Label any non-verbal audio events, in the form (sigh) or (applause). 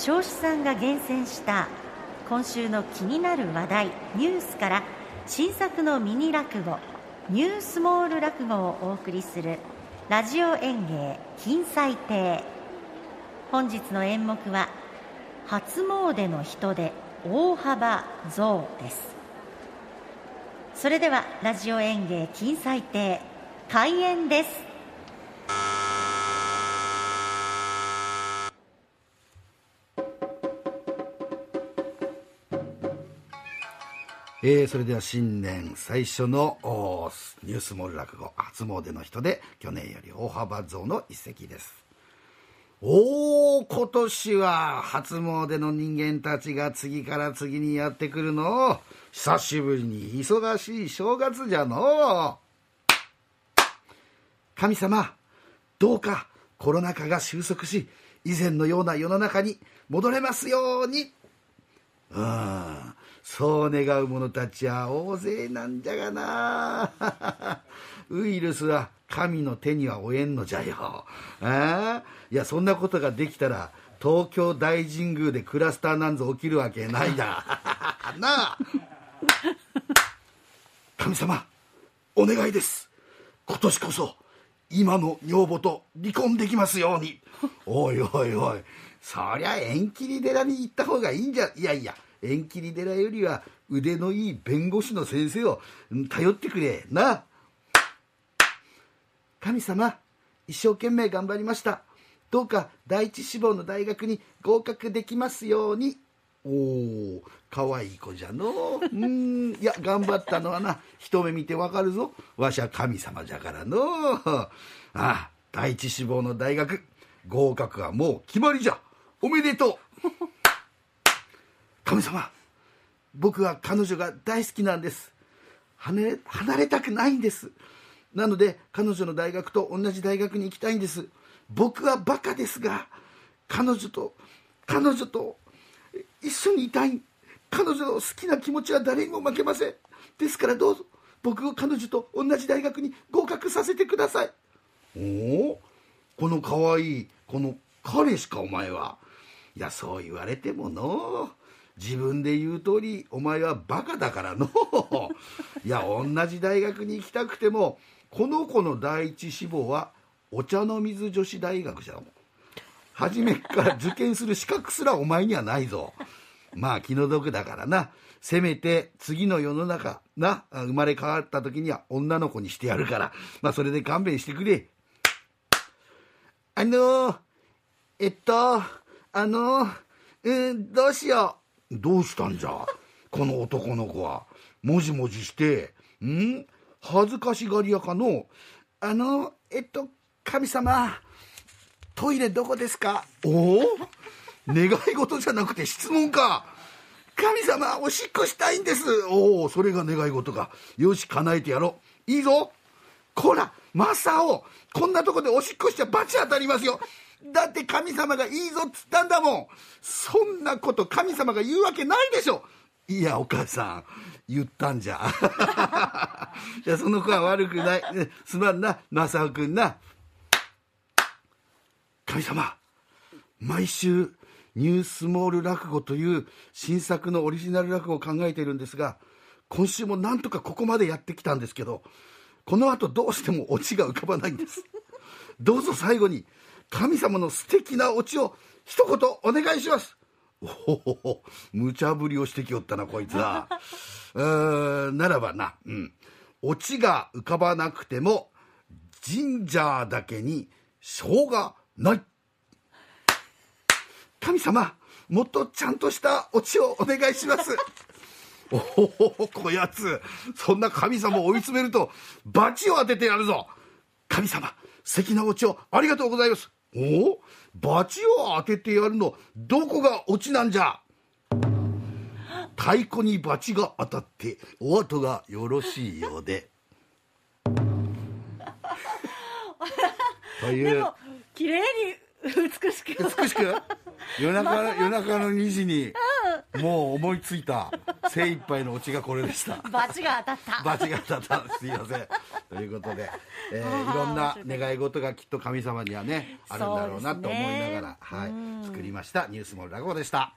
彰子さんが厳選した今週の気になる話題ニュースから新作のミニ落語ニュースモール落語をお送りするラジオ演芸金彩亭。本日の演目は初詣の人で大幅増です。それではラジオ演芸金彩亭開演です。えー、それでは新年最初のニュースモール落語初詣の人で去年より大幅増の一席です。おお今年は初詣の人間たちが次から次にやってくるの。久しぶりに忙しい正月じゃの。神様どうかコロナ禍が収束し以前のような世の中に戻れますように。うん。そう願う者たちは大勢なんじゃがな。(laughs) ウイルスは神の手には負えんのじゃよ。ああいやそんなことができたら東京大神宮でクラスターなんぞ起きるわけないだ (laughs) なあ。神様お願いです。今年こそ今の女房と離婚できますように。おいおいおい。そりゃ縁切り寺に行った方がいいんじゃいやいや。縁切り寺よりは腕のいい弁護士の先生を頼ってくれ。な。神様一生懸命頑張りました。どうか第一志望の大学に合格できますように。おおかわいい子じゃの。うん。いや頑張ったのはな。一目見てわかるぞ。わしは神様じゃからの。ああ第一志望の大学合格はもう決まりじゃ。おめでとう。神様僕は彼女が大好きなんです。離れたくないんです。なので彼女の大学と同じ大学に行きたいんです。僕はバカですが彼女と彼女と一緒にいたい。彼女の好きな気持ちは誰にも負けません。ですからどうぞ僕を彼女と同じ大学に合格させてください。おおこのかわいいこの彼しかお前は。いやそう言われてもの。自分で言う通りお前はバカだからの。(laughs) いや同じ大学に行きたくてもこの子の第一志望はお茶の水女子大学じゃん。初めから受験する資格すらお前にはないぞ。まあ気の毒だからな。せめて次の世の中な生まれ変わった時には女の子にしてやるから。まあそれで勘弁してくれ。あのえっとあのうんどうしよう。どうしたんじゃこの男の子は。もじもじしてん？恥ずかしがり屋かのあのえっと神様トイレどこですか？お？お願い事じゃなくて質問か。神様おしっこしたいんです。おおそれが願い事か。よし叶えてやろう。いいぞ。こらマサオこんなとこでおしっこしちゃ罰当たりますよ。だって神様がいいぞっつったんだもん。そんなこと神様が言うわけないでしょ。いやお母さん言ったんじゃ。(laughs) いやその子は悪くない。すまんな。正雄君な。神様毎週ニュースモール落語という新作のオリジナル落語を考えているんですが今週もなんとかここまでやってきたんですけどこの後どうしてもオチが浮かばないんです。どうぞ最後に神様の素敵なオチを一言お願いします。おお無茶ぶりをしてきよったなこいつは。(laughs) うんならばなうん。オチが浮かばなくてもジンジャーだけに生姜ない。神様もっとちゃんとしたオチをお願いします。(laughs) おおこやつそんな神様を追い詰めると罰を当ててやるぞ。神様素敵なオチをありがとうございます。お？お罰を当ててやるのどこがオチなんじゃ？太鼓に罰が当たってお後がよろしいようで。(laughs) という。でも綺麗に美しく。美しく？夜中夜中の2時にもう思いついた。精一杯のオチがこれでした。バチが当たった。バチが当たった。すいません。ということで、えーいろんな願い事がきっと神様にはねあるんだろうなと思いながら、はい、作りました。ニュースモールラゴでした